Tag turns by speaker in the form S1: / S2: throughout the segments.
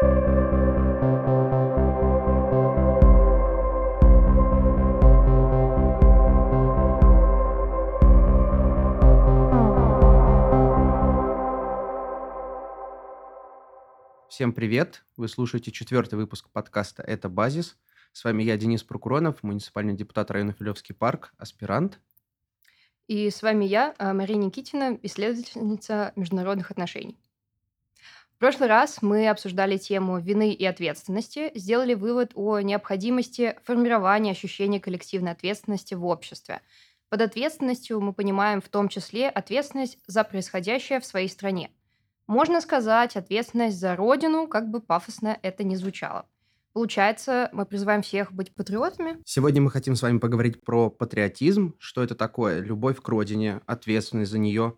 S1: Всем привет! Вы слушаете четвертый выпуск подкаста «Это базис». С вами я, Денис Прокуронов, муниципальный депутат района Филевский парк, аспирант.
S2: И с вами я, а, Мария Никитина, исследовательница международных отношений. В прошлый раз мы обсуждали тему вины и ответственности, сделали вывод о необходимости формирования ощущения коллективной ответственности в обществе. Под ответственностью мы понимаем в том числе ответственность за происходящее в своей стране – можно сказать, ответственность за родину, как бы пафосно это ни звучало. Получается, мы призываем всех быть патриотами.
S1: Сегодня мы хотим с вами поговорить про патриотизм, что это такое, любовь к родине, ответственность за нее.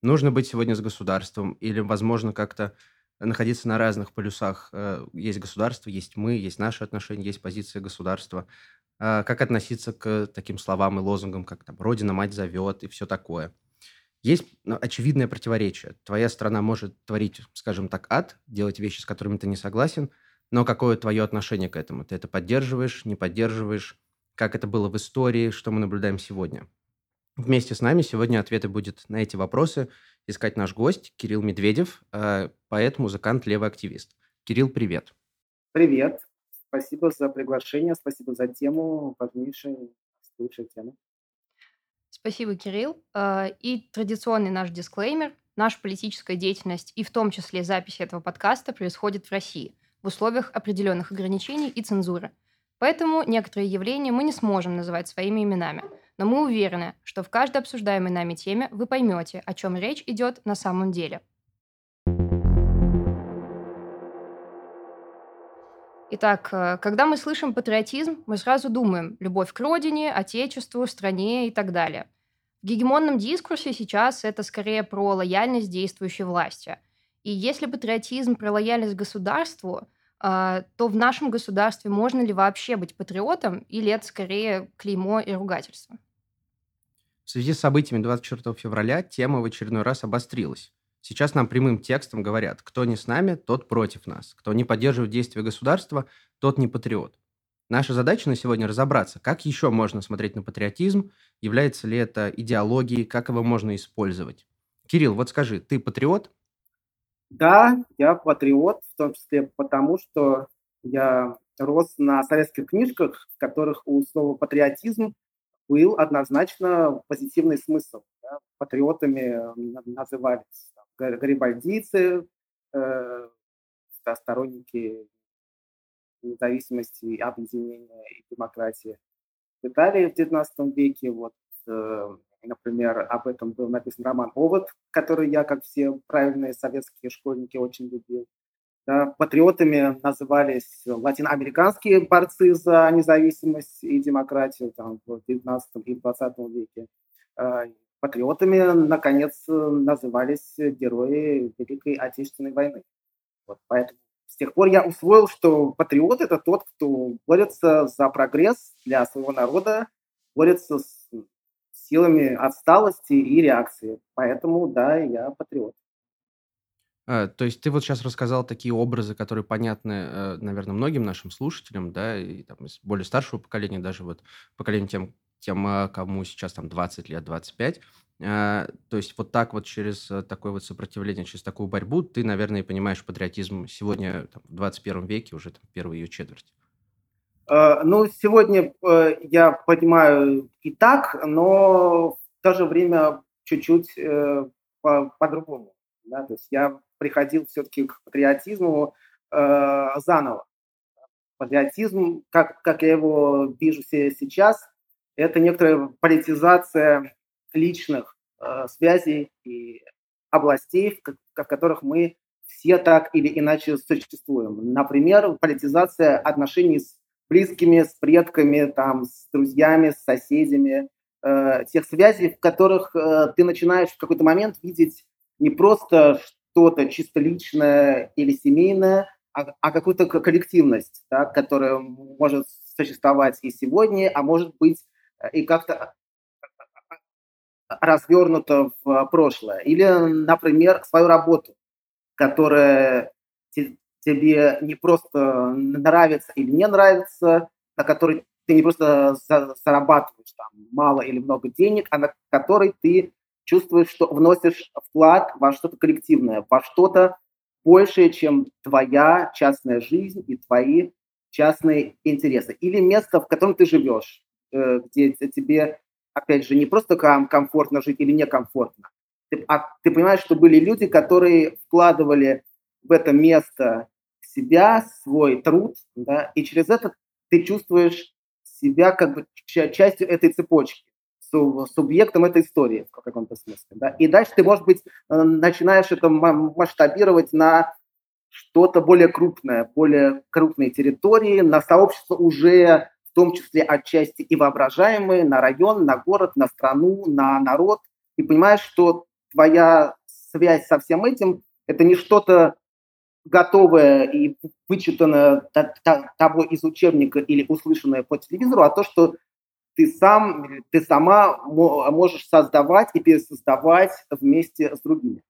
S1: Нужно быть сегодня с государством или, возможно, как-то находиться на разных полюсах. Э, есть государство, есть мы, есть наши отношения, есть позиция государства. А как относиться к таким словам и лозунгам, как там «Родина, мать зовет» и все такое. Есть ну, очевидное противоречие. Твоя страна может творить, скажем так, ад, делать вещи, с которыми ты не согласен, но какое твое отношение к этому? Ты это поддерживаешь, не поддерживаешь? Как это было в истории? Что мы наблюдаем сегодня? Вместе с нами сегодня ответы будет на эти вопросы искать наш гость Кирилл Медведев, э, поэт, музыкант, левый активист. Кирилл, привет.
S3: Привет. Спасибо за приглашение, спасибо за тему, важнейшая, лучшая тема.
S2: Спасибо, Кирилл. А, и традиционный наш дисклеймер. Наша политическая деятельность и в том числе запись этого подкаста происходит в России в условиях определенных ограничений и цензуры. Поэтому некоторые явления мы не сможем называть своими именами. Но мы уверены, что в каждой обсуждаемой нами теме вы поймете, о чем речь идет на самом деле. Итак, э, когда мы слышим патриотизм, мы сразу думаем любовь к родине, отечеству, стране и так далее. В гегемонном дискурсе сейчас это скорее про лояльность действующей власти. И если патриотизм про лояльность государству, то в нашем государстве можно ли вообще быть патриотом, или это скорее клеймо и ругательство?
S1: В связи с событиями 24 февраля тема в очередной раз обострилась. Сейчас нам прямым текстом говорят, кто не с нами, тот против нас. Кто не поддерживает действия государства, тот не патриот. Наша задача на сегодня разобраться, как еще можно смотреть на патриотизм, является ли это идеологией, как его можно использовать. Кирилл, вот скажи, ты патриот?
S3: Да, я патриот, в том числе потому, что я рос на советских книжках, в которых у слова патриотизм был однозначно позитивный смысл. Да? Патриотами назывались гарибальдийцы, э, сторонники независимости, объединения и демократии в Италии в XIX веке. Вот, э, например, об этом был написан роман «Овод», который я, как все правильные советские школьники, очень любил. Да, патриотами назывались латиноамериканские борцы за независимость и демократию там, в XIX и XX веке. Э, патриотами, наконец, назывались герои Великой Отечественной войны. Вот, поэтому с тех пор я усвоил, что патриот – это тот, кто борется за прогресс для своего народа, борется с силами отсталости и реакции. Поэтому, да, я патриот.
S1: А, то есть ты вот сейчас рассказал такие образы, которые понятны, э, наверное, многим нашим слушателям, да, и там, из более старшего поколения, даже вот поколение тем, тем, а, кому сейчас там 20 лет, 25. А, то есть вот так вот через э, такое вот сопротивление, через такую борьбу ты, наверное, понимаешь патриотизм сегодня, там, в 21 веке, уже там, первую ее четверть.
S3: А, ну, сегодня э, я понимаю и так, но в то же время чуть-чуть э, по-другому. Да? То есть я приходил все-таки к патриотизму заново. Патриотизм, как, как я его вижу сейчас, это некоторая политизация личных э, связей и областей, в которых мы все так или иначе существуем. Например, политизация отношений с близкими, с предками, там, с друзьями, с соседями, э, тех связей, в которых э, ты начинаешь в какой-то момент видеть не просто что-то чисто личное или семейное, а, а какую-то коллективность, да, которая может существовать и сегодня, а может быть и как-то развернуто в прошлое. Или, например, свою работу, которая тебе не просто нравится или не нравится, на который ты не просто зарабатываешь там мало или много денег, а на который ты чувствуешь, что вносишь вклад во что-то коллективное, во что-то большее, чем твоя частная жизнь и твои частные интересы. Или место, в котором ты живешь, э, где тебе, опять же, не просто комфортно жить или некомфортно, а ты понимаешь, что были люди, которые вкладывали в это место себя, свой труд, да, и через это ты чувствуешь себя как бы частью этой цепочки, субъектом этой истории в каком-то смысле. Да? И дальше ты, может быть, э, начинаешь это масштабировать на что-то более крупное, более крупные территории, на сообщество уже в том числе отчасти и воображаемые, на район, на город, на страну, на народ. И понимаешь, что твоя связь со всем этим – это не что-то готовое и вычитанное того из учебника или услышанное по телевизору, а то, что ты сам, ты сама можешь создавать и пересоздавать вместе с другими.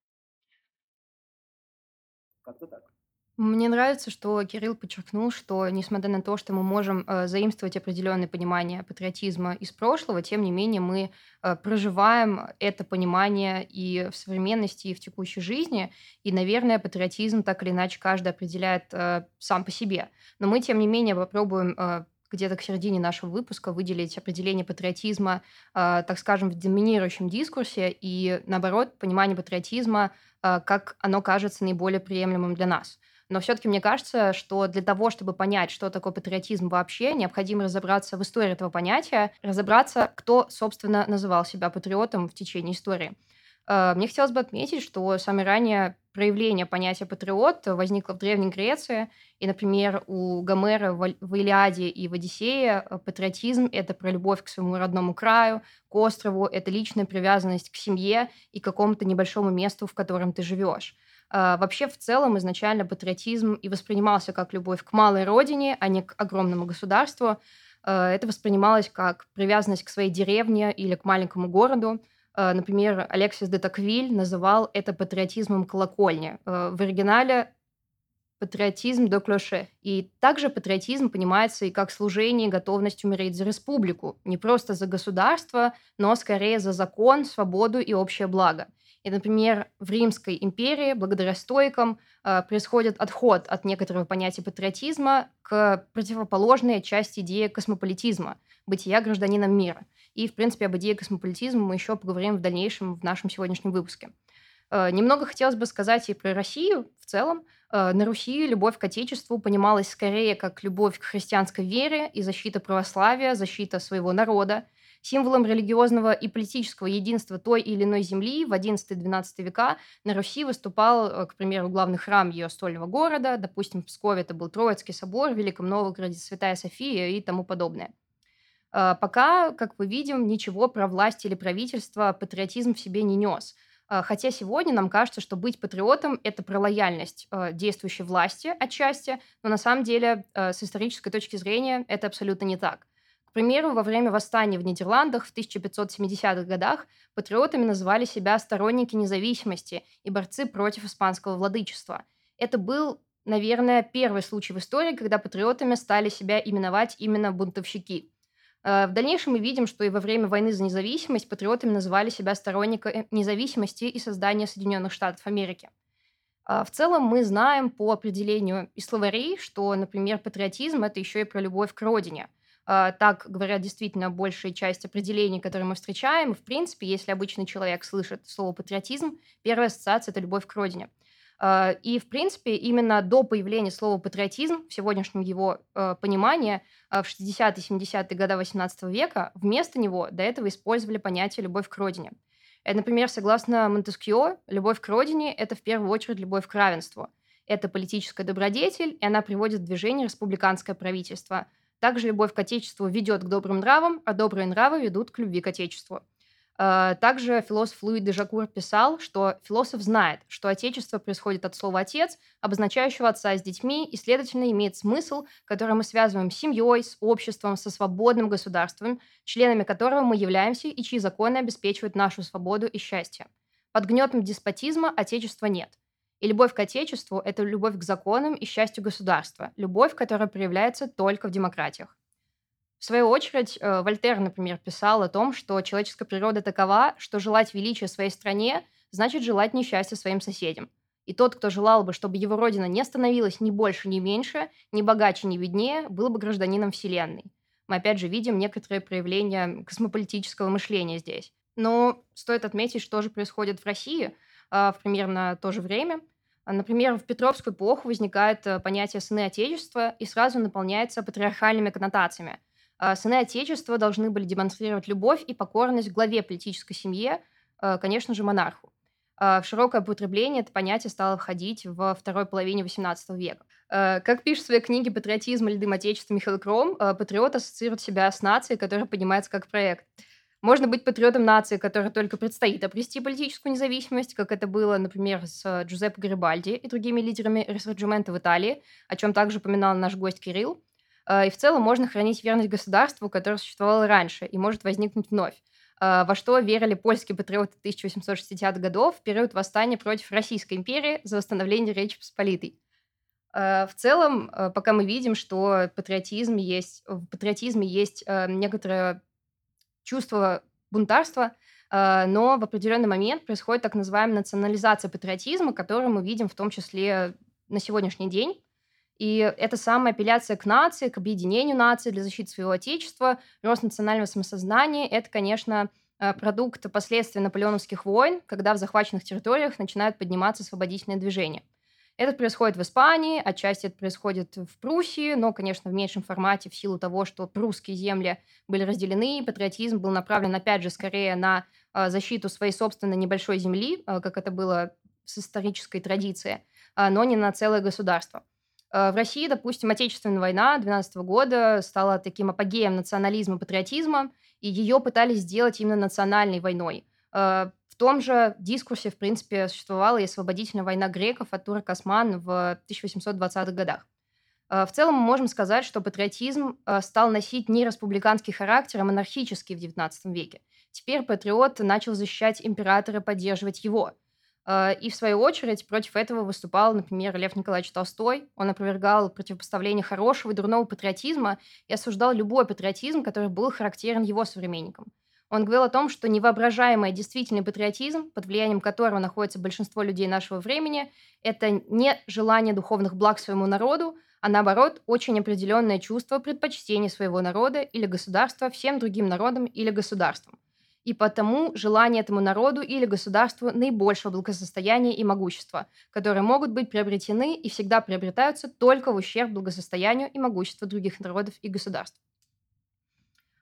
S2: Как-то так. Мне нравится, что Кирилл подчеркнул, что несмотря на то, что мы можем э, заимствовать определенное понимание патриотизма из прошлого, тем не менее мы э, проживаем это понимание и в современности, и в текущей жизни. И, наверное, патриотизм так или иначе каждый определяет э, сам по себе. Но мы, тем не менее, попробуем э, где-то к середине нашего выпуска выделить определение патриотизма, э, так скажем, в доминирующем дискурсе и, наоборот, понимание патриотизма, э, как оно кажется наиболее приемлемым для нас. Но все-таки мне кажется, что для того, чтобы понять, что такое патриотизм вообще, необходимо разобраться в истории этого понятия, разобраться, кто, собственно, называл себя патриотом в течение истории. Э, мне хотелось бы отметить, что самое раннее проявление понятия патриот возникло в Древней Греции. И, например, у Гомера в Илиаде и в Одиссее э, патриотизм – это про любовь к своему родному краю, к острову, это личная привязанность к семье и какому-то небольшому месту, в котором ты живешь. А, вообще, в целом, изначально патриотизм и воспринимался как любовь к малой родине, а не к огромному государству. А, это воспринималось как привязанность к своей деревне или к маленькому городу. А, например, Алексис де Токвиль называл это патриотизмом колокольни. В оригинале патриотизм до клоше. И также патриотизм понимается и как служение и готовность умереть за республику. Не просто за государство, но скорее за закон, свободу и общее благо – и, например, в Римской империи, благодаря стоикам, э, происходит отход от некоторого понятия патриотизма к противоположной части идеи космополитизма, бытия гражданином мира. И, в принципе, об идее космополитизма мы еще поговорим в дальнейшем в нашем сегодняшнем выпуске. Э, немного хотелось бы сказать и про Россию в целом. Э, на Руси любовь к Отечеству понималась скорее как любовь к христианской вере и защита православия, защита своего народа, Символом религиозного и политического единства той или иной земли в XI-XII века на Руси выступал, э, к примеру, главный храм ее стольного города, допустим, в Пскове это был Троицкий собор, в Великом Новгороде Святая София и тому подобное. Э, пока, как мы видим, ничего про власть или правительство патриотизм в себе не нес. Э, хотя сегодня нам кажется, что быть патриотом – это про лояльность действующей власти отчасти, но на самом деле с исторической точки зрения это абсолютно не так. К примеру, во время восстания в Нидерландах в 1570-х годах патриотами называли себя сторонники независимости и борцы против испанского владычества. Это был, наверное, первый случай в истории, когда патриотами стали себя именовать именно бунтовщики. Э, в дальнейшем мы видим, что и во время войны за независимость патриотами называли себя сторонниками независимости и создания Соединенных Штатов Америки. Э, в целом мы знаем по определению и словарей, что, например, патриотизм – это еще и про любовь к родине – так говорят действительно большая часть определений, которые мы встречаем. В принципе, если обычный человек слышит слово патриотизм, первая ассоциация – это любовь к родине. А, и, в принципе, именно до появления слова патриотизм, в сегодняшнем его э, понимании, в 60-70-е годы XVIII века, вместо него до этого использовали понятие «любовь к родине». Например, согласно Монтескьё, любовь к родине – это в первую очередь любовь к равенству. Это политическая добродетель, и она приводит в движение республиканское правительство – также любовь к Отечеству ведет к добрым нравам, а добрые нравы ведут к любви к Отечеству. А, также философ Луи де Жакур писал, что философ знает, что Отечество происходит от слова «отец», обозначающего отца с детьми, и, следовательно, имеет смысл, который мы связываем с семьей, с обществом, со свободным государством, членами которого мы являемся и чьи законы обеспечивают нашу свободу и счастье. Под гнетом деспотизма Отечества нет. И любовь к Отечеству – это любовь к законам и счастью государства, любовь, которая проявляется только в демократиях. В свою очередь, э, Вольтер, например, писал о том, что человеческая природа такова, что желать величия своей стране значит желать несчастья своим соседям. И тот, кто желал бы, чтобы его родина не становилась ни больше, ни меньше, ни богаче, ни беднее, был бы гражданином Вселенной. Мы опять же видим некоторые проявления космополитического мышления здесь. Но стоит отметить, что же происходит в России а, в примерно то же время. Например, в Петровскую эпоху возникает э, понятие «сыны Отечества» и сразу наполняется патриархальными коннотациями. А, сыны Отечества должны были демонстрировать любовь и покорность главе политической семье, э, конечно же, монарху. А, в широкое употребление это понятие стало входить во второй половине XVIII века. Э, как пишет в своей книге «Патриотизм льдым Отечества» Михаил Кром, патриот ассоциирует себя с нацией, которая поднимается как проект. Можно быть патриотом нации, которая только предстоит обрести политическую независимость, как это было, например, с Джузеппе Гарибальди и другими лидерами ресорджимента в Италии, о чем также упоминал наш гость Кирилл. Э, и в целом можно хранить верность государству, которое существовало раньше и может возникнуть вновь. А, во что верили польские патриоты 1860-х годов в период восстания против Российской империи за восстановление Речи Посполитой. В целом, пока мы видим, что патриотизм есть, в патриотизме есть некоторое чувство бунтарства, но в определенный момент происходит так называемая национализация патриотизма, которую мы видим в том числе на сегодняшний день. И эта самая апелляция к нации, к объединению нации для защиты своего отечества, рост национального самосознания – это, конечно, э, продукт последствий наполеоновских войн, когда в захваченных территориях начинают подниматься освободительные движения. Это происходит в Испании, отчасти это происходит в Пруссии, но, конечно, в меньшем формате в силу того, что прусские земли были разделены, и патриотизм был направлен, опять же, скорее на э, защиту своей собственной небольшой земли, э, как это было с исторической традицией, но не на целое государство. В России, допустим, Отечественная война 12 года стала таким апогеем национализма, патриотизма, и ее пытались сделать именно национальной войной. Э, в том же дискурсе, в принципе, существовала и освободительная война греков от турок осман в 1820-х годах. Э, в целом мы можем сказать, что патриотизм стал носить не республиканский характер, а монархический в XIX веке. Теперь патриот начал защищать императора, поддерживать его – а, и, в свою очередь, против этого выступал, например, Лев Николаевич Толстой. Он опровергал противопоставление хорошего и дурного патриотизма и осуждал любой патриотизм, который был характерен его современникам. Он говорил о том, что невоображаемый действительный патриотизм, под влиянием которого находится большинство людей нашего времени, это не желание духовных благ своему народу, а наоборот, очень определенное чувство предпочтения своего народа или государства всем другим народам или государствам и потому желание этому народу или государству наибольшего благосостояния и могущества, которые могут быть приобретены и всегда приобретаются только в ущерб благосостоянию и могуществу других народов и государств.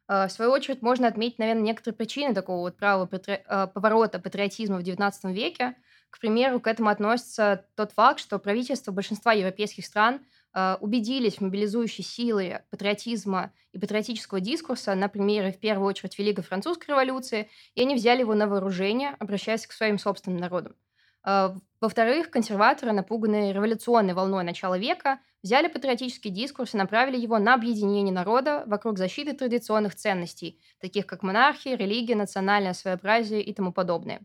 S2: А, в свою очередь, можно отметить, наверное, некоторые причины такого вот правого патри... А, поворота патриотизма в XIX веке. К примеру, к этому относится тот факт, что правительство большинства европейских стран а, убедились в мобилизующей силы патриотизма и патриотического дискурса на примере, в первую очередь, Великой Французской революции, и они взяли его на вооружение, обращаясь к своим собственным народам. А, во-вторых, консерваторы, напуганные революционной волной начала века, взяли патриотический дискурс и направили его на объединение народа вокруг защиты традиционных ценностей, таких как монархия, религия, национальное своеобразие и тому подобное.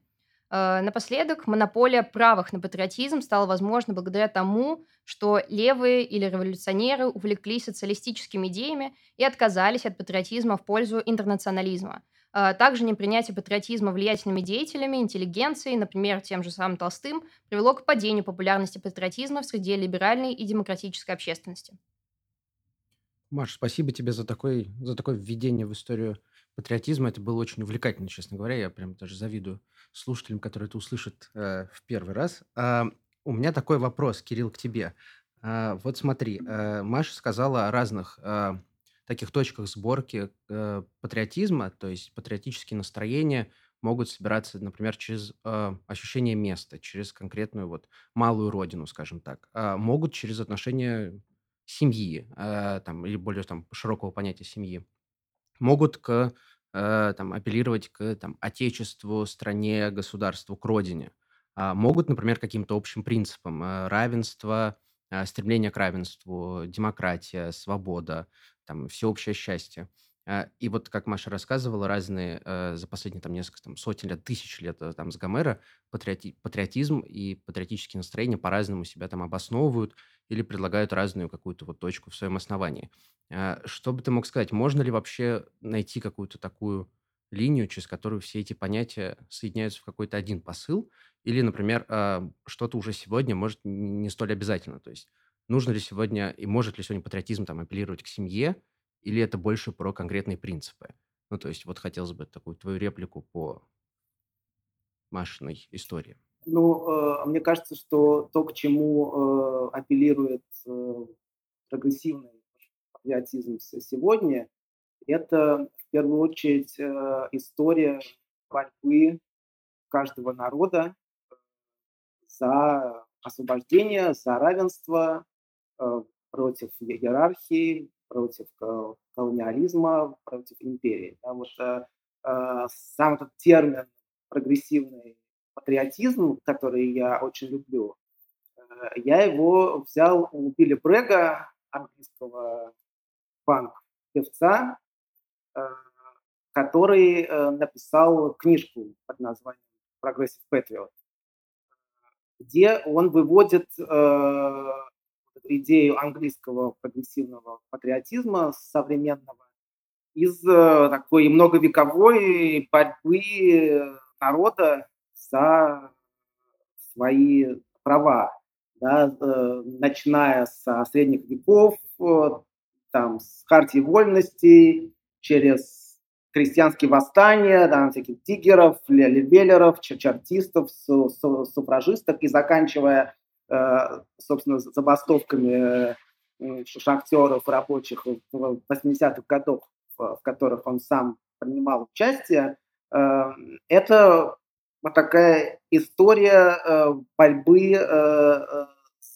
S2: Э, напоследок, монополия правых на патриотизм стала возможна благодаря тому, что левые или революционеры увлеклись социалистическими идеями и отказались от патриотизма в пользу интернационализма. Э, также непринятие патриотизма влиятельными деятелями, интеллигенцией, например, тем же самым Толстым, привело к падению популярности патриотизма в среде либеральной и демократической общественности.
S1: Маш, спасибо тебе за, такой, за такое введение в историю патриотизма. Это было очень увлекательно, честно говоря. Я прям даже завидую слушателям, которые это услышат э, в первый раз. А, у меня такой вопрос, Кирилл, к тебе. А, вот смотри, э, Маша сказала о разных э, таких точках сборки э, патриотизма, то есть патриотические настроения могут собираться, например, через э, ощущение места, через конкретную вот малую родину, скажем так, а могут через отношения семьи, э, там, или более там широкого понятия семьи, могут к э, там, апеллировать к там, отечеству, стране, государству, к родине. А могут, например, каким-то общим принципам э, равенства, э, стремление к равенству, демократия, свобода, там, всеобщее счастье. А, и вот, как Маша рассказывала, разные э, за последние там несколько там, сотен лет, тысяч лет э, там с Гомера патриоти- патриотизм и патриотические настроения по-разному себя там обосновывают или предлагают разную какую-то вот точку в своем основании. А, Что бы ты мог сказать, можно ли вообще найти какую-то такую линию, через которую все эти понятия соединяются в какой-то один посыл? Или, например, а, что-то уже сегодня может не столь обязательно? То есть нужно ли сегодня и может ли сегодня патриотизм там апеллировать к семье, или это больше про конкретные принципы? Ну, то есть вот хотелось бы такую твою реплику по Машиной истории.
S3: Ну, э, мне кажется, что то, к чему э, апеллирует э, прогрессивный патриотизм се- сегодня, это в первую очередь э, история борьбы каждого народа за освобождение, за равенство, против иерархии, против ко- колониализма, против империи. Да, вот, э, э, сам этот термин прогрессивный патриотизм, который я очень люблю, э, я его взял у Билли Брега, английского панк-певца, э, который э, написал книжку под названием «Progressive Patriot», где он выводит э, идею английского прогрессивного патриотизма современного из э, такой многовековой борьбы народа за свои права, да, э, начиная со средних веков, э, там, с хартии вольностей, через крестьянские восстания, там, всяких тигеров, ле- левелеров, ча- чартистов, су- су- суфражисток, и заканчивая, э, собственно, забастовками э, шахтеров, рабочих в 80-х годах, в которых он сам принимал участие, э, это вот такая история э, борьбы э, э,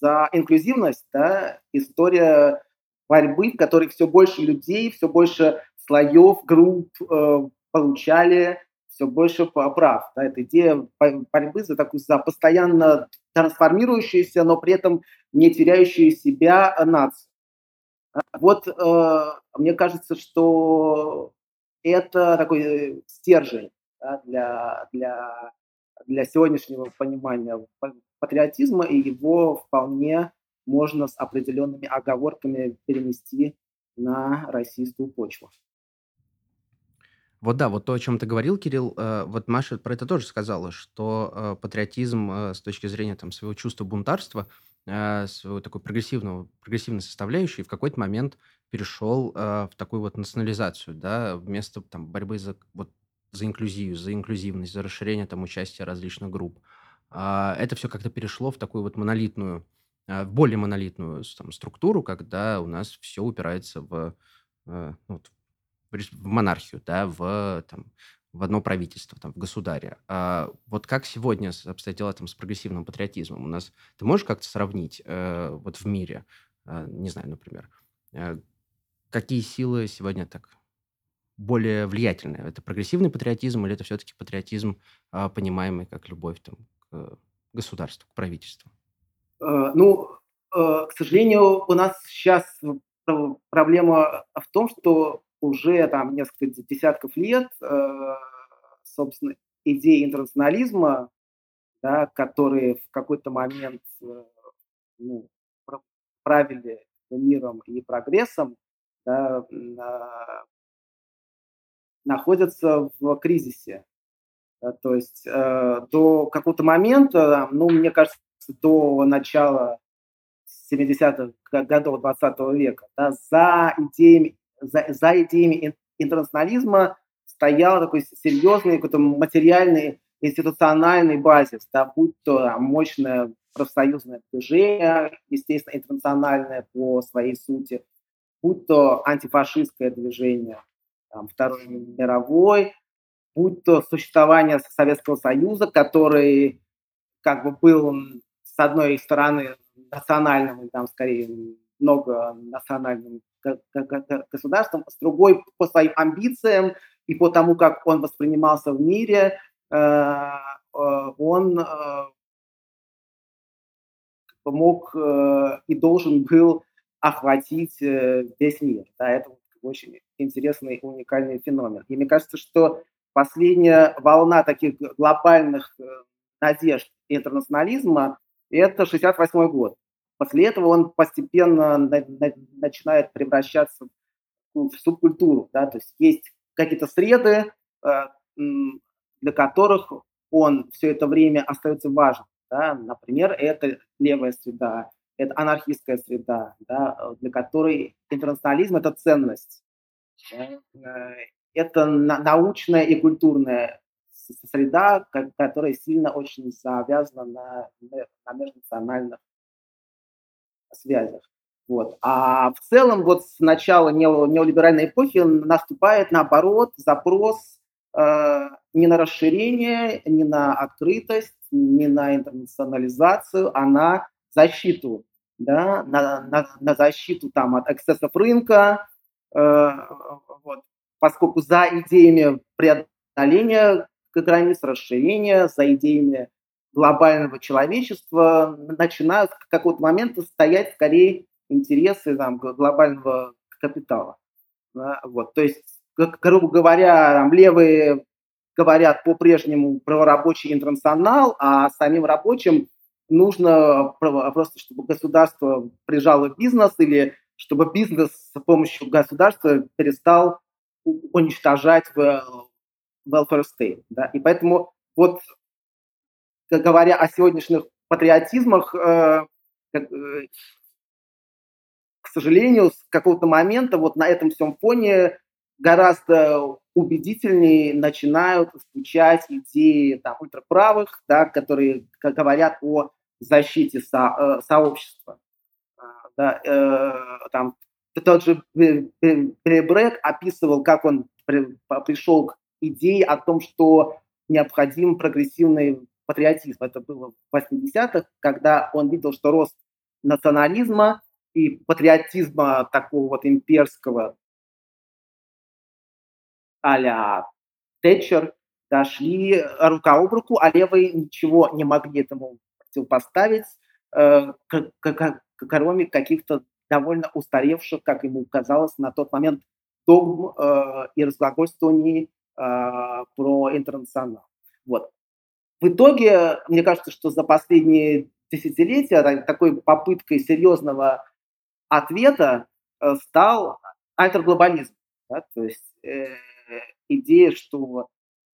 S3: за инклюзивность, да, история борьбы, в которой все больше людей, все больше слоев, групп э, получали все больше прав. Да, это идея бо- борьбы за такую за постоянно трансформирующуюся, но при этом не теряющую себя э, нацию. Вот э, мне кажется, что это такой стержень да, для, для, для сегодняшнего понимания па- патриотизма, и его вполне можно с определенными оговорками перенести на российскую почву.
S1: Вот да, вот то, о чем ты говорил, Кирилл, э, вот Маша про это тоже сказала, что э, патриотизм э, с точки зрения там, своего чувства бунтарства, своего такой прогрессивного, прогрессивной составляющей в какой-то момент перешел в такую вот национализацию, да, вместо там, борьбы за, вот, за инклюзию, за инклюзивность, за расширение там, участия различных групп. А, это все как-то перешло в такую вот монолитную, в более монолитную там, структуру, когда у нас все упирается в, ну, вот в монархию, да, в, там, в одно правительство, там, в государе. А вот как сегодня обстоят дела там, с прогрессивным патриотизмом? У нас ты можешь как-то сравнить э, вот в мире, э, не знаю, например, э, какие силы сегодня так более влиятельные? Это прогрессивный патриотизм или это все-таки патриотизм, а, понимаемый как любовь там, к государству, к правительству?
S3: Э, Ну, э, к сожалению, у нас сейчас проблема в том, что уже там несколько де- десятков лет, э, собственно, идеи интернационализма, да, которые в какой-то момент э, ну, пра- правили миром и прогрессом, да, а, находятся в кризисе. То есть э, до какого-то момента, ну, мне кажется, до начала 70-х г- годов 20 века, да, за идеями, за, за идеями ин- интернационализма стоял такой серьезный какой-то материальный институциональный базис, да, будь то там, мощное профсоюзное движение, естественно, интернациональное по своей сути, будь то антифашистское движение там, Второй мировой, будь то существование Советского Союза, который как бы был с одной стороны национальным, там скорее г- г- государством, с другой по своим амбициям и по тому, как он воспринимался в мире, э, э, он э, мог и должен был охватить весь мир. Да, это очень интересный, уникальный феномен. И мне кажется, что последняя волна таких глобальных надежд и интернационализма – это 68 год. После этого он постепенно на, на, начинает превращаться в субкультуру. Да? То есть есть какие-то среды, э, для которых он все это время остается важным. Да? Например, это левая среда, это анархистская среда, да, для которой интернационализм – это ценность. Да? Э, это научная и культурная среда, которая сильно очень завязана на, на межнациональных связях. Вот. А в целом вот с начала неолиберальной эпохи наступает, наоборот, запрос э, не на расширение, не на открытость, не на интернационализацию, а на защиту, да, на, на, на защиту там, от эксцессов рынка, э, вот, поскольку за идеями преодоления границ, расширения, за идеями глобального человечества начинают к какого-то момента стоять скорее интересы там, глобального капитала. Да, вот, то есть, грубо говоря, там, левые говорят по-прежнему про рабочий интернационал, а самим рабочим нужно просто, чтобы государство прижало бизнес или чтобы бизнес с помощью государства перестал уничтожать welfare state. Да? И поэтому вот говоря о сегодняшних патриотизмах, э, э, к сожалению, с какого-то момента вот на этом всем фоне гораздо убедительнее начинают звучать идеи там, ультраправых, да, которые говорят о защите со, э, сообщества. А, да, э, там, тот же Брэк описывал, как он при, пришел к идее о том, что необходим прогрессивный патриотизм. Это было в 80-х, когда он видел, что рост национализма и патриотизма такого вот имперского а-ля Тэтчер дошли рука об руку, а левые ничего не могли этому противопоставить, э, кроме каких-то довольно устаревших, как ему казалось, на тот момент догм э, и разглагольствований э, про интернационал. Вот. В итоге, мне кажется, что за последние десятилетия такой попыткой серьезного ответа э, стал альтерглобализм. Да? То есть э, идея, что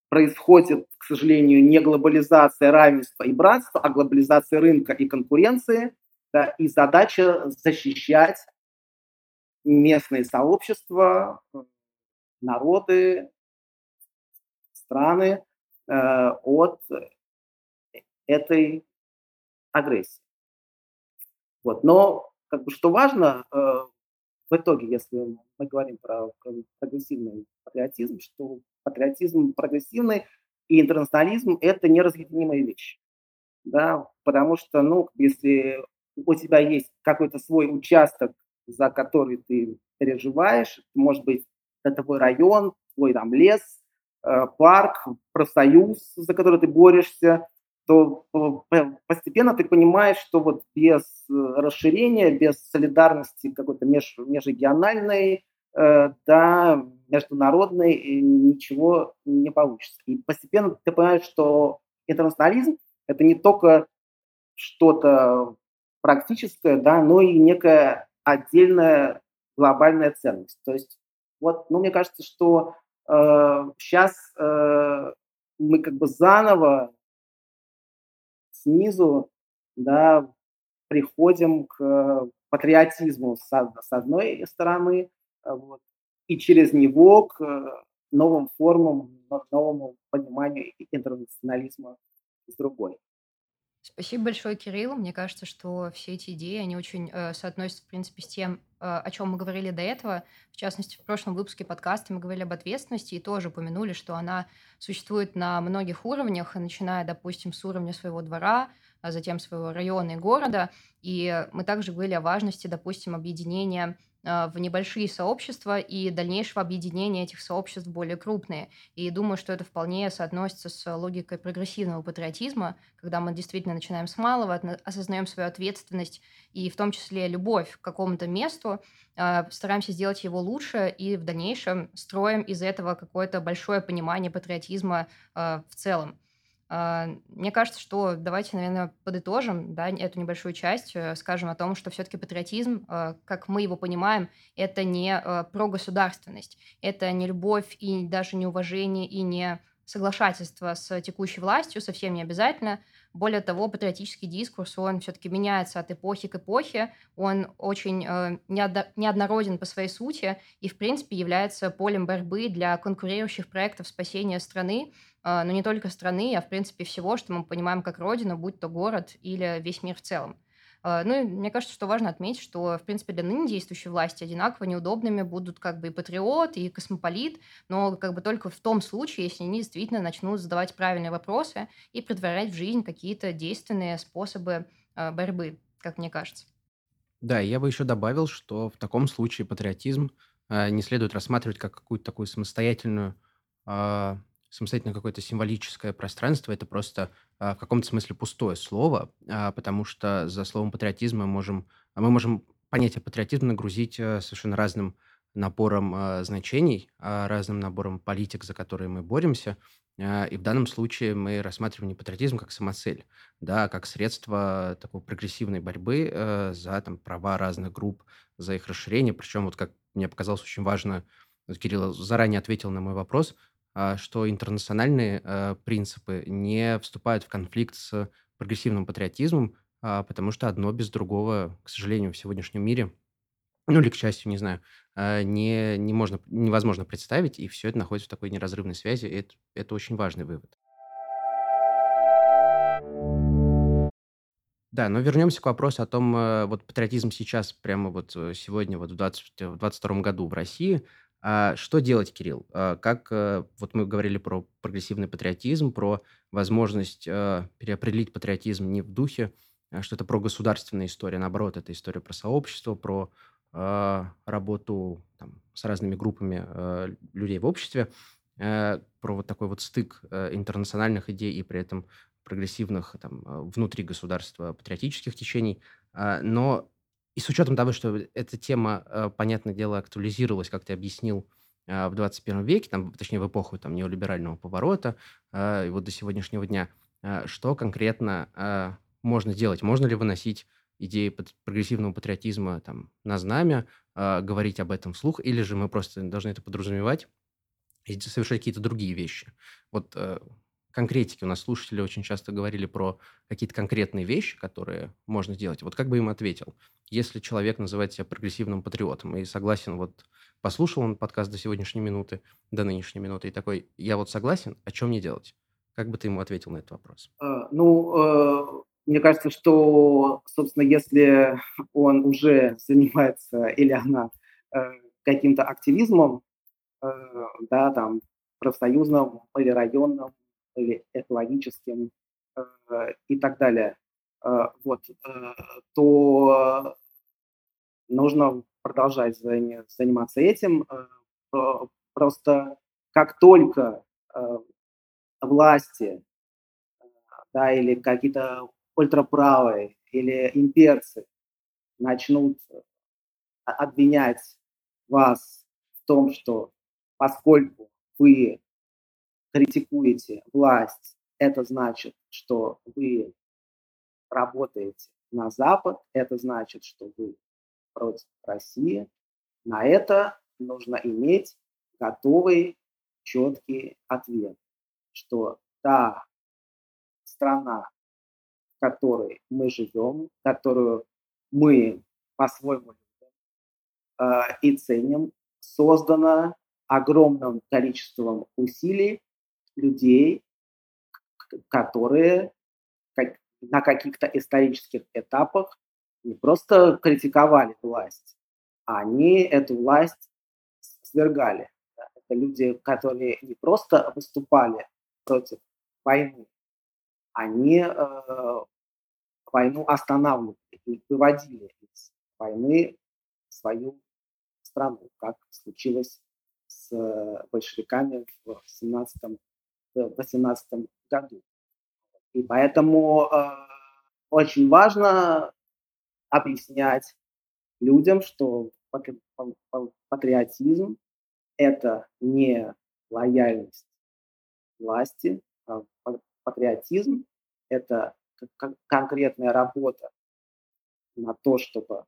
S3: происходит, к сожалению, не глобализация равенства и братства, а глобализация рынка и конкуренции, да, и задача защищать местные сообщества, народы, страны э, от этой агрессии. Вот. Но как бы, что важно, э, в итоге, если мы говорим про прогрессивный патриотизм, что патриотизм прогрессивный и интернационализм – это неразъединимые вещи. Да? Потому что, ну, если у тебя есть какой-то свой участок, за который ты переживаешь, может быть, это твой район, твой там лес, э, парк, профсоюз, за который ты борешься, то постепенно ты понимаешь, что вот без э, расширения, без солидарности какой-то меж, межрегиональной, э, да, международной ничего не получится. И постепенно ты понимаешь, что интернационализм – это не только что-то практическое, да, но и некая отдельная глобальная ценность. То есть вот, ну, мне кажется, что э, сейчас э, мы как бы заново снизу, да, приходим к патриотизму с, с одной стороны, а, вот, и через него к новым формам, новому пониманию интернационализма с другой.
S2: Спасибо большое, Кирилл. Мне кажется, что все эти идеи, они очень э, соотносятся, в принципе, с тем, э, о чем мы говорили до этого. В частности, в прошлом выпуске подкаста мы говорили об ответственности и тоже упомянули, что она существует на многих уровнях, начиная, допустим, с уровня своего двора, а затем своего района и города. И мы также говорили о важности, допустим, объединения а, в небольшие сообщества и дальнейшего объединения этих сообществ более крупные. И думаю, что это вполне соотносится с логикой прогрессивного патриотизма, когда мы действительно начинаем с малого, осознаем свою ответственность и в том числе любовь к какому-то месту, а, стараемся сделать его лучше и в дальнейшем строим из этого какое-то большое понимание патриотизма в целом. А, мне кажется, что давайте, наверное, подытожим да, эту небольшую часть, э, скажем о том, что все-таки патриотизм, э, как мы его понимаем, это не э, про государственность, это не любовь и даже не уважение и не соглашательство с текущей властью, совсем не обязательно. Более того, патриотический дискурс, он все-таки меняется от эпохи к эпохе, он очень неоднороден по своей сути и, в принципе, является полем борьбы для конкурирующих проектов спасения страны, но не только страны, а, в принципе, всего, что мы понимаем как родину, будь то город или весь мир в целом. А, ну, и мне кажется, что важно отметить, что, в принципе, для ныне действующей власти одинаково неудобными будут как бы и патриот, и космополит, но как бы только в том случае, если они действительно начнут задавать правильные вопросы и притворять в жизнь какие-то действенные способы а, борьбы, как мне кажется.
S1: Да, я бы еще добавил, что в таком случае патриотизм а, не следует рассматривать как какую-то такую самостоятельную самостоятельно какое-то символическое пространство, это просто а, в каком-то смысле пустое слово, а, потому что за словом патриотизм мы можем, а, мы можем понятие патриотизм нагрузить а, совершенно разным набором а, значений, разным набором политик, за которые мы боремся. И в данном случае мы рассматриваем не патриотизм как самоцель, да, как средство такой прогрессивной борьбы а, за там, права разных групп, за их расширение. Причем, вот как мне показалось очень важно, Кирилл заранее ответил на мой вопрос – что интернациональные э, принципы не вступают в конфликт с прогрессивным патриотизмом, а, потому что одно без другого, к сожалению, в сегодняшнем мире, ну или к счастью, не знаю, а, не, не можно, невозможно представить, и все это находится в такой неразрывной связи, это, это очень важный вывод. Да, но вернемся к вопросу о том, э, вот патриотизм сейчас, прямо вот э, сегодня, вот в 2022 году в России, а что делать, Кирилл? А как, э, вот мы говорили про прогрессивный патриотизм, про возможность э, переопределить патриотизм не в духе, а что это про государственная история, наоборот, это история про сообщество, про э, работу там, с разными группами людей в обществе, про вот такой вот стык интернациональных идей и при этом прогрессивных там, внутри государства патриотических течений. Но и с учетом того, что эта тема, э, понятное дело, актуализировалась, как ты объяснил, э, в 21 веке, там, точнее, в эпоху там, неолиберального поворота, э, и вот до сегодняшнего дня, что конкретно можно делать? Можно ли выносить идеи прогрессивного патриотизма там, на знамя, говорить об этом вслух, или же мы просто должны это подразумевать и совершать какие-то другие вещи? Вот конкретики. У нас слушатели очень часто говорили про какие-то конкретные вещи, которые можно делать. Вот как бы им ответил? Если человек называет себя прогрессивным патриотом и согласен, вот послушал он подкаст до сегодняшней минуты, до нынешней минуты, и такой, я вот согласен, а что мне делать? Как бы ты ему ответил на этот вопрос?
S3: А, ну, э, мне кажется, что, собственно, если он уже занимается или она э, каким-то активизмом, да, там, профсоюзным или районным, или экологическим э, и так далее, э, вот, э, то нужно продолжать заниматься этим. Просто как только власти да, или какие-то ультраправые или имперцы начнут обвинять вас в том, что поскольку вы критикуете власть, это значит, что вы работаете на Запад, это значит, что вы против России. На это нужно иметь готовый, четкий ответ, что та страна, в которой мы живем, которую мы по-своему э, и ценим, создана огромным количеством усилий людей, которые на каких-то исторических этапах не просто критиковали власть, а они эту власть свергали. Это люди, которые не просто выступали против войны, они э, войну останавливали и выводили из войны свою страну, как случилось с большевиками в 17 18 году. И поэтому э, очень важно объяснять людям, что патриотизм – это не лояльность власти, а патриотизм – это конкретная работа на то, чтобы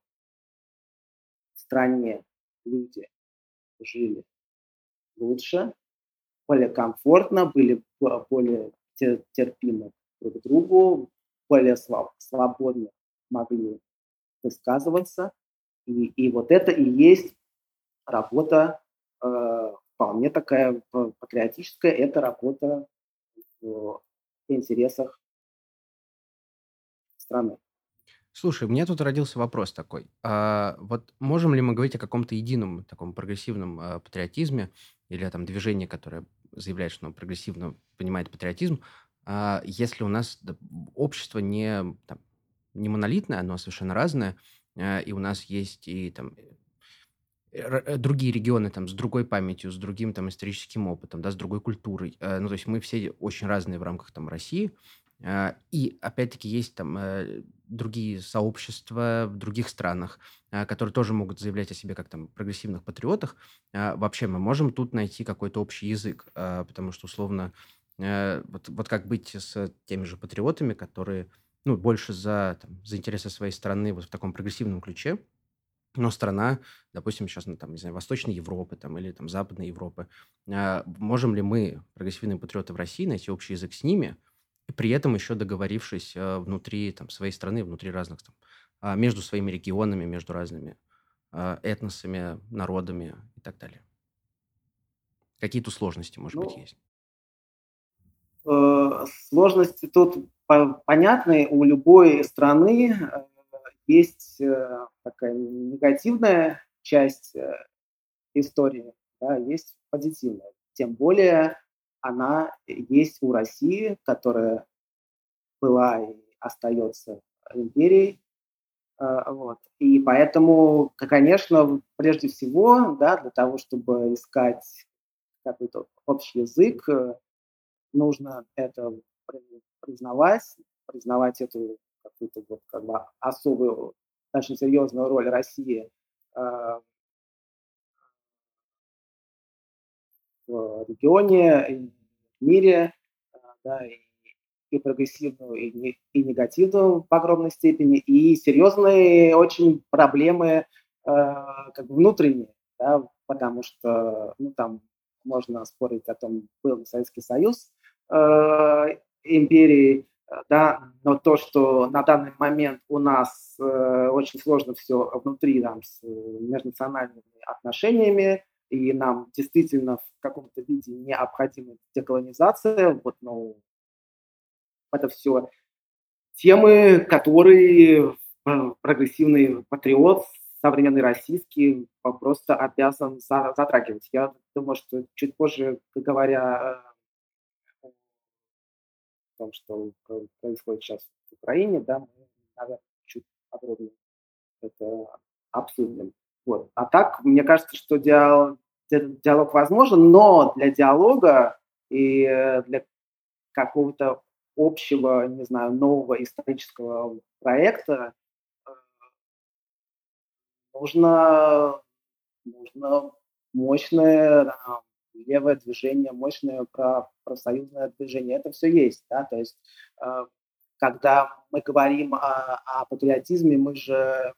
S3: в стране люди жили лучше, более комфортно, были более терпимы друг к другу, более свободно могли высказываться. И, и вот это и есть работа э, вполне такая патриотическая, это работа в интересах страны.
S1: Слушай, у меня тут родился вопрос такой. А, вот можем ли мы говорить о каком-то едином таком прогрессивном а, патриотизме или там движении, которое заявляет, что оно прогрессивно понимает патриотизм, а, если у нас общество не, там, не монолитное, оно совершенно разное, а, и у нас есть и там э, другие регионы там с другой памятью, с другим там историческим опытом, да, с другой культурой. А, ну, то есть мы все очень разные в рамках там России, и, опять-таки, есть там э, другие сообщества в других странах, а, которые тоже могут заявлять о себе как там прогрессивных патриотах. А, вообще мы можем тут найти какой-то общий язык, потому что, условно, э, вот, вот как быть с теми же патриотами, которые ну, больше за, там, за интересы своей страны вот в таком прогрессивном ключе, но страна, допустим, сейчас, ну, там, не знаю, Восточной Европы там, или там, Западной Европы, можем ли мы, прогрессивные патриоты в России, найти общий язык с ними – и при этом еще договорившись э, внутри там, своей страны, внутри разных там, а, между своими регионами, между разными а, этносами, народами и так далее. Какие тут сложности, может ну, быть, есть?
S3: Э, сложности тут понятны. У любой страны э, есть такая негативная часть истории, да, есть позитивная. Тем более она есть у России, которая была и остается империей. А, вот. И поэтому, конечно, прежде всего, да, для того, чтобы искать какой-то общий язык, э, нужно это признавать, признавать эту какую-то вот как бы особую, очень серьезную роль России а, регионе, в мире, да, и, и прогрессивную, и, и негативную в огромной степени, и серьезные очень проблемы э, как бы внутренние, да, потому что, ну, там можно спорить о том, был Советский Союз э, империей, да, но то, что на данный момент у нас э, очень сложно все внутри там с межнациональными отношениями, и нам действительно в каком-то виде необходима деколонизация, вот, ну, это все темы, которые прогрессивный патриот, современный российский просто обязан затрагивать. Я думаю, что чуть позже, говоря э, о том, что происходит сейчас в Украине, да, мы, наверное, чуть подробнее это обсудим. Вот. А так, мне кажется, что диалог, диалог возможен, но для диалога и э, для какого-то общего, не знаю, нового исторического проекта э, нужно, нужно мощное левое движение, мощное про, профсоюзное движение. Это все есть, да, то есть э, когда мы говорим о, о патриотизме, мы же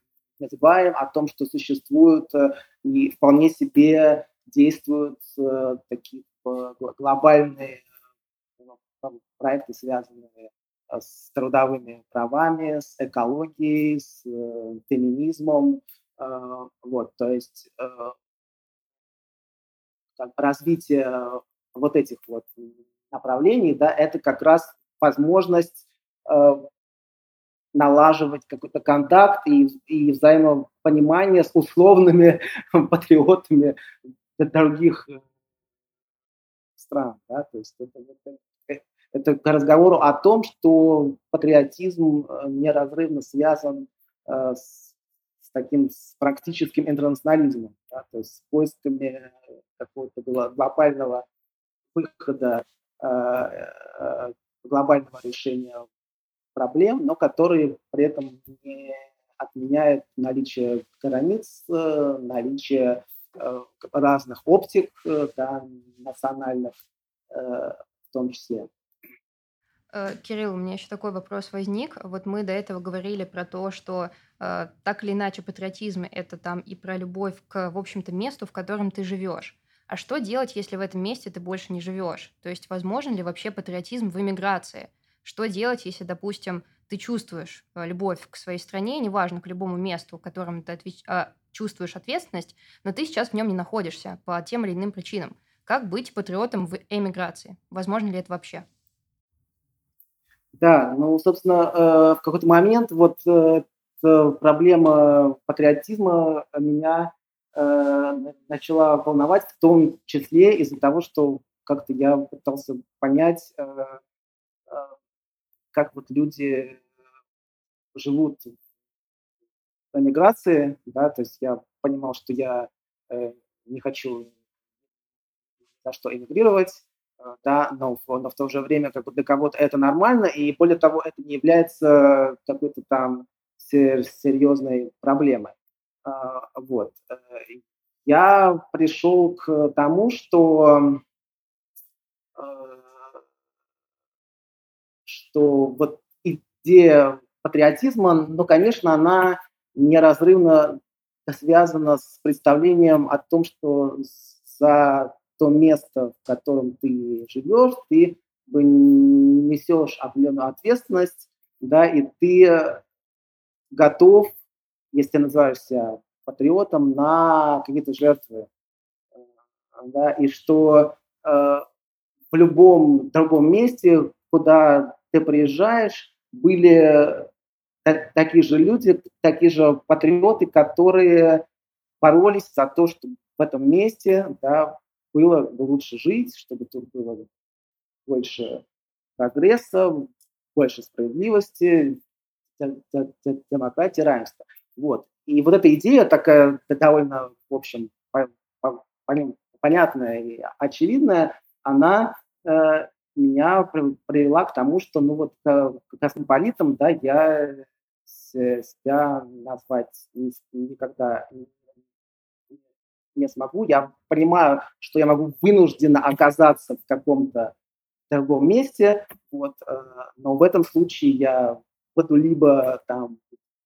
S3: забываем о том, что существуют э, и вполне себе действуют э, такие э, глобальные проекты, связанные с трудовыми правами, с экологией, с феминизмом. Вот, то есть развитие вот этих вот направлений, да, это как раз возможность налаживать какой-то контакт и, и взаимопонимание с условными патриотами других э, стран. Да? То есть это, это, э, это к разговору о том, что патриотизм э, неразрывно связан с, с таким с практическим интернационализмом. да, то есть с поисками какого-то глобального выхода, э, глобального решения проблем, но которые при этом не отменяют наличие границ, наличие разных оптик, да, национальных в том числе.
S2: Э, Кирилл, у меня еще такой вопрос возник. Вот мы до этого говорили про то, что э, так или иначе патриотизм это там и про любовь к, в общем-то, месту, в котором ты живешь. А что делать, если в этом месте ты больше не живешь? То есть, возможен ли вообще патриотизм в эмиграции? Что делать, если, допустим, ты чувствуешь э, любовь к своей стране, неважно, к любому месту, в котором ты отвеч... а, чувствуешь ответственность, но ты сейчас в нем не находишься по тем или иным причинам? Как быть патриотом в эмиграции? Возможно ли это вообще?
S3: Да, ну, собственно, э, в какой-то момент вот э, проблема патриотизма меня начала волновать, в том числе из-за того, что как-то я пытался понять, как вот люди живут в эмиграции, да, то есть я понимал, что я не хочу за что эмигрировать, Э, да, но, но в то же время как бы для кого-то это нормально, и более того, это не является какой-то там серьезной проблемой. А, вот. Э, я пришел к тому, что, э, что вот идея патриотизма, ну, конечно, она неразрывно связана с представлением о том, что за то место, в котором ты живешь, ты несешь определенную ответственность, да, и ты готов, если ты называешься патриотом, на какие-то жертвы. Да, и что э, в любом другом месте, куда ты приезжаешь, были так, такие же люди, такие же патриоты, которые боролись за то, чтобы в этом месте да, было лучше жить, чтобы тут было больше прогресса, больше справедливости, демократии, равенства. Вот. И вот эта идея такая довольно, в общем, понятная и очевидная, она э, меня привела к тому, что, ну вот, к космополитам, да, я себя назвать никогда не смогу. Я понимаю, что я могу вынужденно оказаться в каком-то другом месте, вот, э, но в этом случае я буду либо там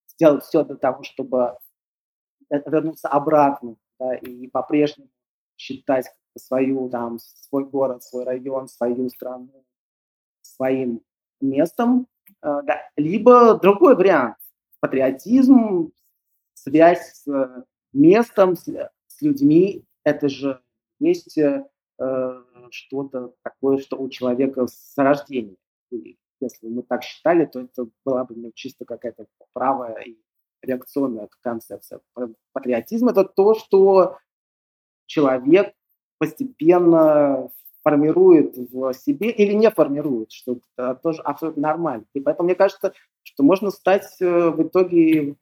S3: сделать все для того, чтобы вернуться обратно, да, и по-прежнему считать свою, там, свой город, свой район, свою страну своим местом, э, да, либо другой вариант – патриотизм, связь с местом, с людьми, это же есть э, что-то такое, что у человека с рождения. И если мы так считали, то это была бы ну, чисто какая-то правая и реакционная концепция. Патриотизм – это то, что человек постепенно формирует в себе или не формирует, что это тоже абсолютно нормально. И поэтому мне кажется, что можно стать э, в итоге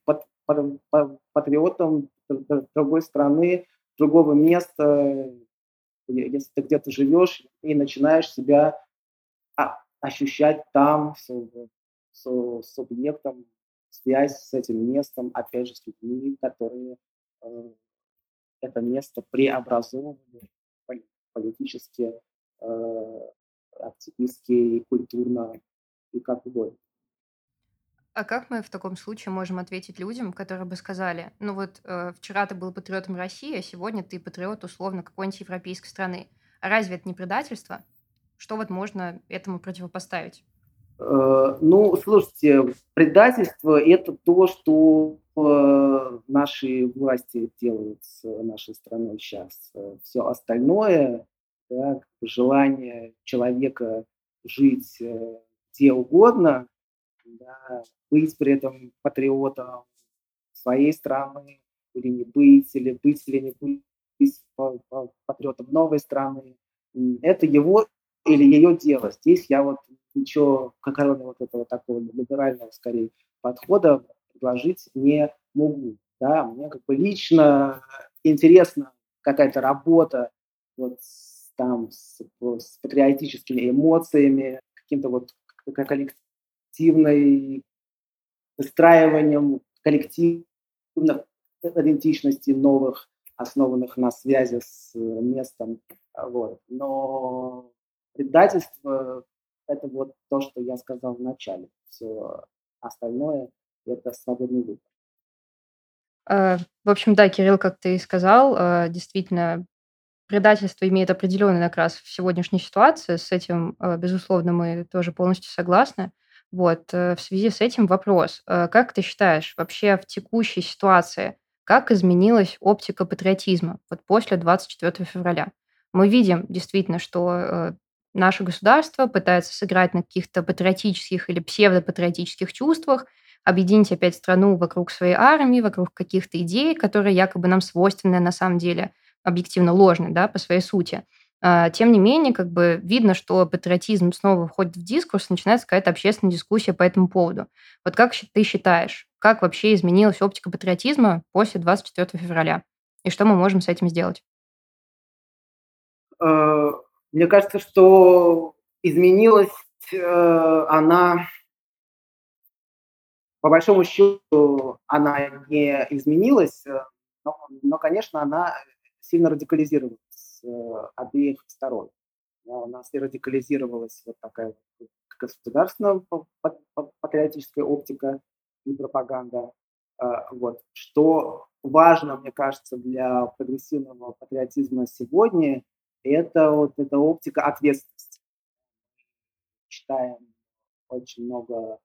S3: патриотом другой страны, другого места, если ты где-то живешь и начинаешь себя ощущать там с, с, с объектом, связь с этим местом, опять же, с людьми, которые э, это место преобразовывали политически, э, активистски, культурно и как угодно.
S2: А как мы в таком случае можем ответить людям, которые бы сказали, ну вот э, вчера ты был патриотом России, а сегодня ты патриот условно какой-нибудь европейской страны. А разве это не предательство? Что вот можно этому противопоставить?
S3: Э, ну, слушайте, предательство – это то, что э, наши власти делают с нашей страной сейчас. Все остальное, да, желание человека жить э, где угодно, да, быть при этом патриотом своей страны или не быть, или быть или не быть патриотом новой страны. Это его или ее дело. Здесь я вот ничего, кроме вот этого такого либерального, скорее, подхода предложить не могу. Да, мне как бы лично интересна какая-то работа вот там с, с патриотическими эмоциями, каким-то вот коллективной выстраиванием коллективных идентичностей новых, основанных на связи с местом. Вот. Но предательство – это вот то, что я сказал в начале. Все остальное – это свободный выбор.
S2: Э, в общем, да, Кирилл, как ты и сказал, э, действительно, предательство имеет определенный окрас в сегодняшней ситуации. С этим, э, безусловно, мы тоже полностью согласны. Вот, в связи с этим вопрос. Как ты считаешь, вообще в текущей ситуации, как изменилась оптика патриотизма вот после 24 февраля? Мы видим действительно, что наше государство пытается сыграть на каких-то патриотических или псевдопатриотических чувствах, объединить опять страну вокруг своей армии, вокруг каких-то идей, которые якобы нам свойственны, на самом деле объективно ложны, да, по своей сути. А, тем не менее, как бы видно, что патриотизм снова входит в дискурс, начинается какая-то общественная дискуссия по этому поводу. Вот как ты считаешь, как вообще изменилась оптика патриотизма после 24 февраля? И что мы можем с этим сделать?
S3: Мне кажется, что изменилась э, она по большому счету она не изменилась, э, но, но конечно, она сильно радикализировалась с э, обеих сторон. У нас и радикализировалась вот такая государственная патриотическая оптика и пропаганда. Э, вот. Что важно, мне кажется, для прогрессивного патриотизма сегодня, это вот эта оптика ответственности. Читаем очень много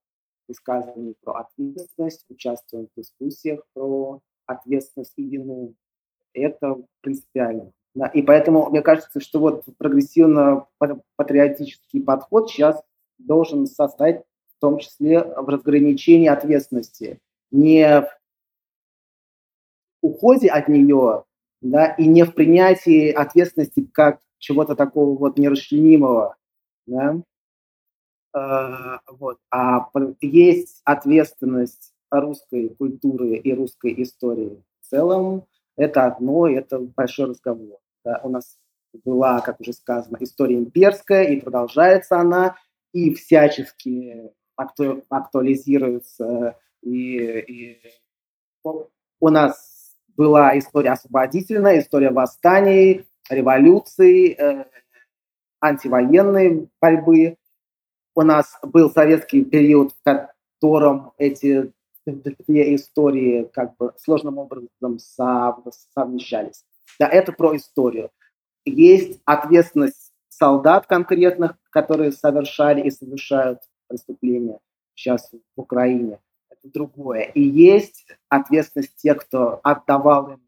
S3: высказываний про ответственность, участвуем в дискуссиях про ответственность и вину. Это принципиально. И поэтому мне кажется, что вот прогрессивно-патриотический подход сейчас должен состоять в том числе в разграничении ответственности. Не в уходе от нее, да, и не в принятии ответственности как чего-то такого вот нерасчленимого, да, Э, вот. А есть ответственность русской культуры и русской истории в целом. Это одно, это большой разговор. Да. У нас была, как уже сказано, история имперская, и продолжается она, и всячески акту, актуализируется. И, и у нас была история освободительная, история восстаний, революций, э, антивоенной борьбы у нас был советский период, в котором эти две истории как бы сложным образом совмещались. Да, это про историю. Есть ответственность солдат конкретных, которые совершали и совершают преступления сейчас в Украине. Это другое. И есть ответственность тех, кто отдавал им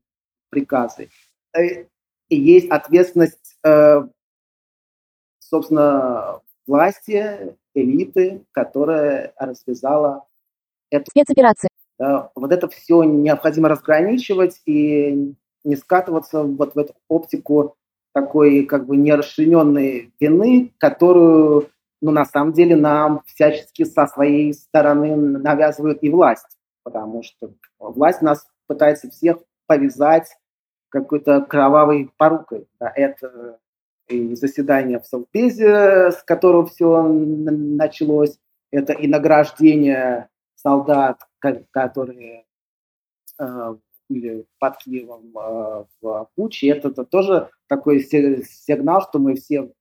S3: приказы. Э, и есть ответственность, э, собственно, власти элиты, которая развязала эту спецоперацию. Да, вот это все необходимо разграничивать и не скатываться вот в эту оптику такой как бы нерасчлененной вины, которую, ну, на самом деле нам всячески со своей стороны навязывают и власть, потому что власть нас пытается всех повязать какой-то кровавой порукой. Да, это и заседание в Совбезе, с которого все началось. Это и награждение солдат, которые э, были под Киевом э, в Пуче. Это тоже такой сигнал, что мы все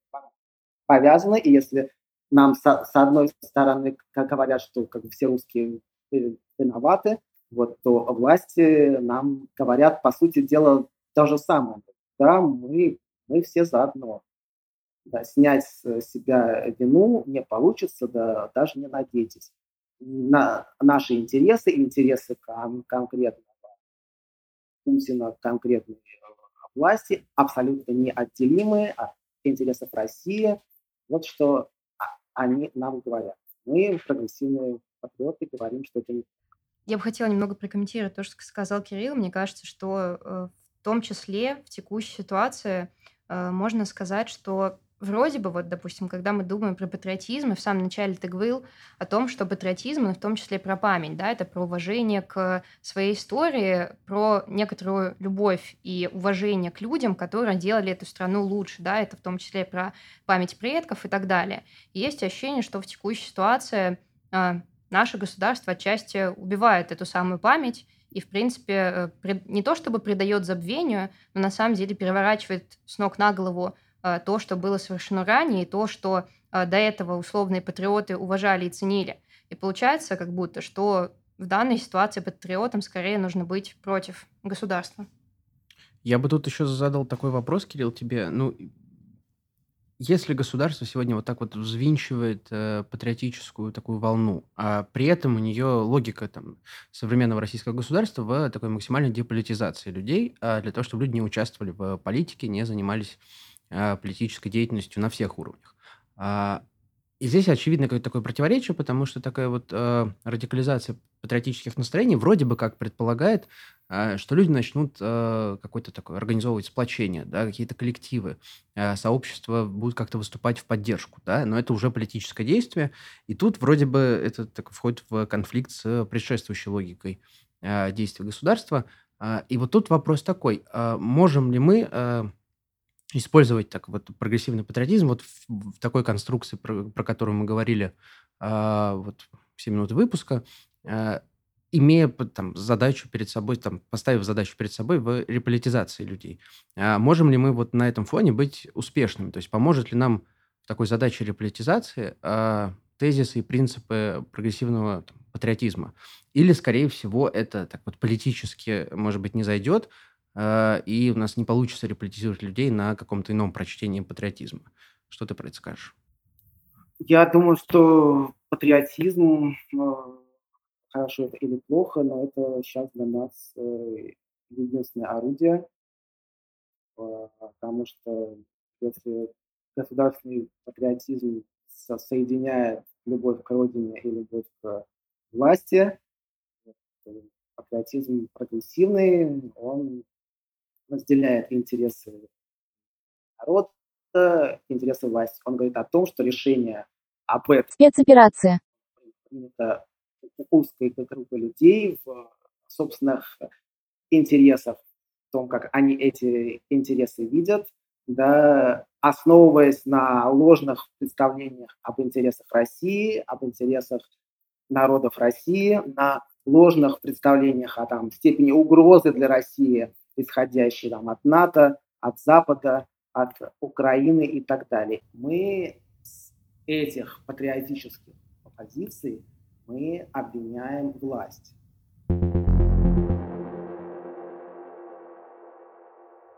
S3: повязаны, и если нам с, с одной стороны говорят, что как все русские виноваты, вот, то власти нам говорят, по сути дела, то же самое. Да, мы мы все заодно. Да, снять с себя вину не получится, да, даже не надейтесь. На наши интересы, интересы кон- конкретного Путина, конкретной власти абсолютно неотделимые от интересов России. Вот что они нам говорят. Мы, прогрессивные патриоты, говорим, что это не
S2: Я бы хотела немного прокомментировать то, что сказал Кирилл. Мне кажется, что э, в том числе в текущей ситуации Э, можно сказать, что вроде бы, вот, допустим, когда мы думаем про патриотизм, и в самом начале ты говорил о том, что патриотизм, в том числе про память, да, это про уважение к своей истории, про некоторую любовь и уважение к людям, которые делали эту страну лучше, да, это в том числе про память предков и так далее. И есть ощущение, что в текущей ситуации э, наше государство отчасти убивает эту самую память, и, в принципе, э, не то чтобы придает забвению, но на самом деле переворачивает с ног на голову то, что было совершено ранее, и то, что э, до этого условные патриоты уважали и ценили. И получается, как будто, что в данной ситуации патриотам скорее нужно быть против государства.
S1: Я бы тут еще задал такой вопрос, Кирилл, тебе. Ну, если государство сегодня вот так вот взвинчивает э, патриотическую такую волну, а при этом у нее логика там, современного российского государства в такой максимальной деполитизации людей, а для того, чтобы люди не участвовали в политике, не занимались политической деятельностью на всех уровнях. А, и здесь очевидно какое-то такое противоречие, потому что такая вот э, радикализация патриотических настроений вроде бы как предполагает, э, что люди начнут э, какое-то такое организовывать сплочение, да, какие-то коллективы, э, сообщества будут как-то выступать в поддержку, да, но это уже политическое действие, и тут вроде бы это так, входит в конфликт с предшествующей логикой э, действия государства. Э, и вот тут вопрос такой, э, можем ли мы... Э, использовать так вот прогрессивный патриотизм вот в, в такой конструкции, про, про которую мы говорили э, вот все минуты выпуска, э, имея там задачу перед собой, там, поставив задачу перед собой в реполитизации людей. А можем ли мы вот на этом фоне быть успешными? То есть поможет ли нам в такой задаче реполитизации э, тезисы и принципы прогрессивного там, патриотизма? Или, скорее всего, это так вот политически, может быть, не зайдет, Э, и у нас не получится реполитизировать людей на каком-то ином прочтении патриотизма. Что ты про это скажешь?
S3: Я думаю, что патриотизм, э, хорошо это или плохо, но это сейчас для нас э, единственное орудие, потому что если государственный патриотизм соединяет любовь к родине и любовь к власти, патриотизм прогрессивный, он разделяет интересы народа, интересы власти. Он говорит о том, что решение об этом...
S4: Спецоперация.
S3: Принято узкой группы людей в собственных интересах, в том, как они эти интересы видят, да, основываясь на ложных представлениях об интересах России, об интересах народов России, на ложных представлениях о там, степени угрозы для России, исходящие там, от НАТО, от Запада, от Украины и так далее. Мы с этих патриотических позиций мы обвиняем власть.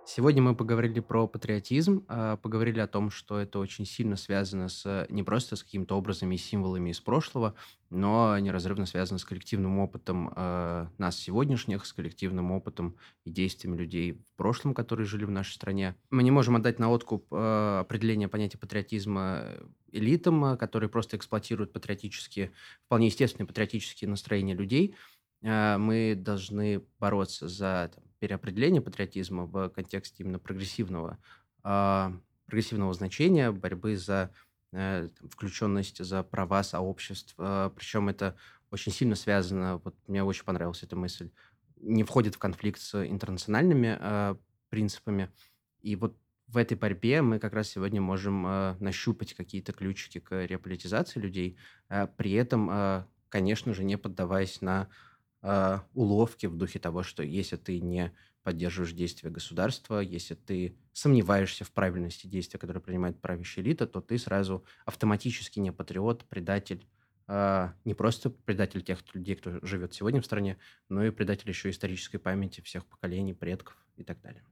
S1: Сегодня мы поговорили про патриотизм, а, поговорили о том, что это очень сильно связано с не просто с какими-то образами и символами из прошлого, но неразрывно связано с коллективным опытом а, нас сегодняшних, с коллективным опытом и действиями людей в прошлом, которые жили в нашей стране. Мы не можем отдать на откуп а, определение понятия патриотизма элитам, которые просто эксплуатируют патриотические, вполне естественные патриотические настроения людей. Мы должны бороться за там, переопределение патриотизма в контексте именно прогрессивного, э, прогрессивного значения, борьбы за э, включенность, за права сообществ. Э, причем это очень сильно связано, вот мне очень понравилась эта мысль, не входит в конфликт с интернациональными э, принципами. И вот в этой борьбе мы как раз сегодня можем э, нащупать какие-то ключики к реполитизации людей, э, при этом, э, конечно же, не поддаваясь на э, уловки в духе того, что если ты не поддерживаешь действия государства, если ты сомневаешься в правильности действия, которые принимает правящая элита, то ты сразу автоматически не патриот, предатель, э, не просто предатель тех людей, кто живет сегодня в стране, но и предатель еще исторической памяти всех поколений, предков и так далее.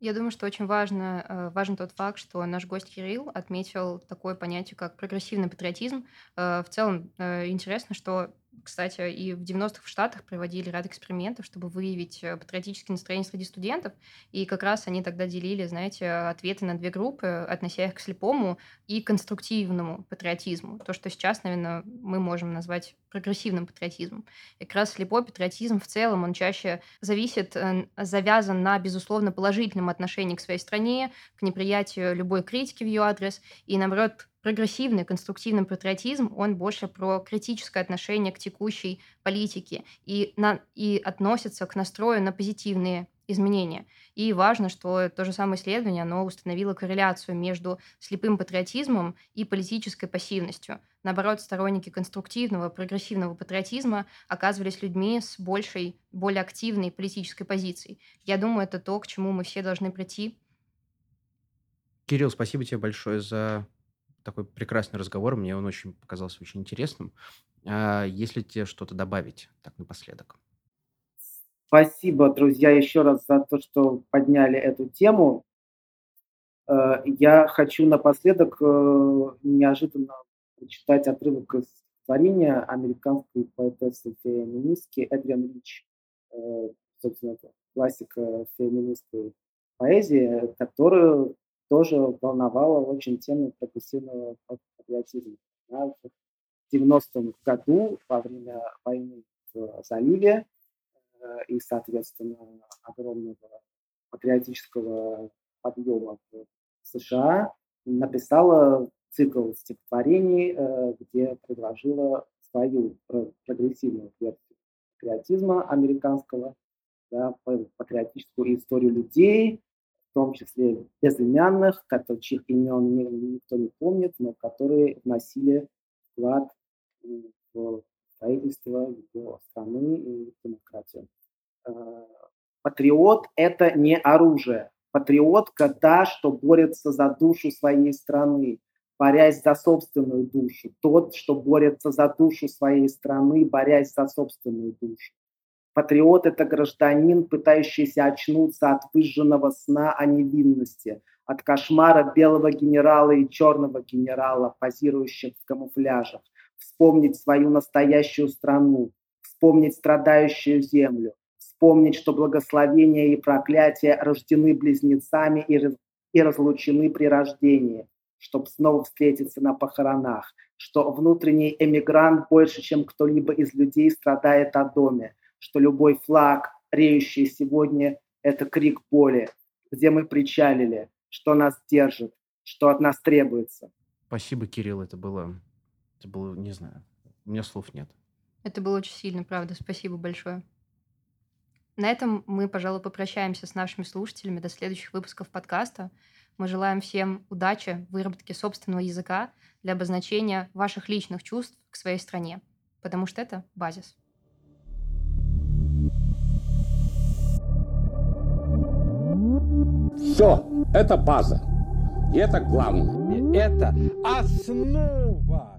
S2: Я думаю, что очень важно, э, важен тот факт, что наш гость Кирилл отметил такое понятие, как прогрессивный патриотизм. Э, в целом интересно, что кстати, и в 90-х в Штатах проводили ряд экспериментов, чтобы выявить э, патриотические настроения среди студентов. И как раз они тогда делили, знаете, ответы на две группы, относя их к слепому и конструктивному патриотизму. То, что сейчас, наверное, мы можем назвать прогрессивным патриотизмом. И как раз слепой патриотизм в целом, он чаще зависит, завязан на, безусловно, положительном отношении к своей стране, к неприятию любой критики в ее адрес, и, наоборот, прогрессивный, конструктивный патриотизм, он больше про критическое отношение к текущей политике и, на, и относится к настрою на позитивные изменения. И важно, что то же самое исследование, оно установило корреляцию между слепым патриотизмом и политической пассивностью. Наоборот, сторонники конструктивного, прогрессивного патриотизма оказывались людьми с большей, более активной политической позицией. Я думаю, это то, к чему мы все должны прийти.
S1: Кирилл, спасибо тебе большое за такой прекрасный разговор. Мне он очень показался очень интересным. А если тебе что-то добавить, так напоследок?
S3: Спасибо, друзья, еще раз за то, что подняли эту тему. Э, я хочу напоследок э, неожиданно прочитать отрывок из творения американской поэтессы феминистки Эдриан Рич, э, собственно, классика феминистской поэзии, которую тоже волновала очень тему прогрессивного патриотизма. в 90-м году во время войны в заливе э, и, соответственно, огромного патриотического подъема в США написала цикл стихотворений, э, где предложила свою прогрессивную версию патриотизма американского, да, патриотическую историю людей, в том числе безымянных, чьих имен никто не помнит, но которые вносили вклад в строительство его страны и демократию. Э, патриот – это не оружие. Патриот – та, что борется за душу своей страны, борясь за собственную душу. Тот, что борется за душу своей страны, борясь за собственную душу. Патриот – это гражданин, пытающийся очнуться от выжженного сна о невинности, от кошмара белого генерала и черного генерала, позирующих в камуфляжах, вспомнить свою настоящую страну, вспомнить страдающую землю, вспомнить, что благословение и проклятие рождены близнецами и, и разлучены при рождении, чтобы снова встретиться на похоронах, что внутренний эмигрант больше, чем кто-либо из людей страдает о доме, что любой флаг, реющий сегодня, это крик боли, где мы причалили, что нас держит, что от нас требуется.
S1: Спасибо, Кирилл, это было, это было, не знаю, у меня слов нет.
S2: Это было очень сильно, правда. Спасибо большое. На этом мы, пожалуй, попрощаемся с нашими слушателями до следующих выпусков подкаста. Мы желаем всем удачи в выработке собственного языка для обозначения ваших личных чувств к своей стране, потому что это базис.
S4: Все, это база. И это главное.
S5: Это основа